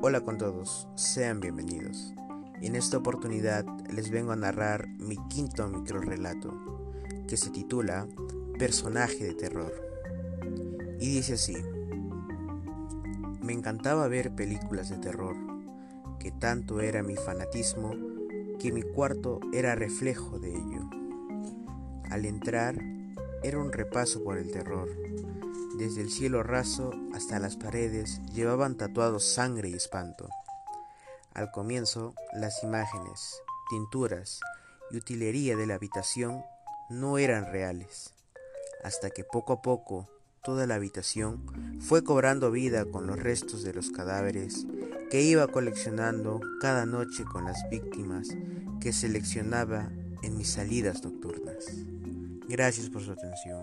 Hola con todos, sean bienvenidos. En esta oportunidad les vengo a narrar mi quinto microrelato, que se titula Personaje de terror. Y dice así: Me encantaba ver películas de terror, que tanto era mi fanatismo que mi cuarto era reflejo de ello. Al entrar, era un repaso por el terror desde el cielo raso hasta las paredes llevaban tatuados sangre y espanto. Al comienzo, las imágenes, tinturas y utilería de la habitación no eran reales, hasta que poco a poco toda la habitación fue cobrando vida con los restos de los cadáveres que iba coleccionando cada noche con las víctimas que seleccionaba en mis salidas nocturnas. Gracias por su atención.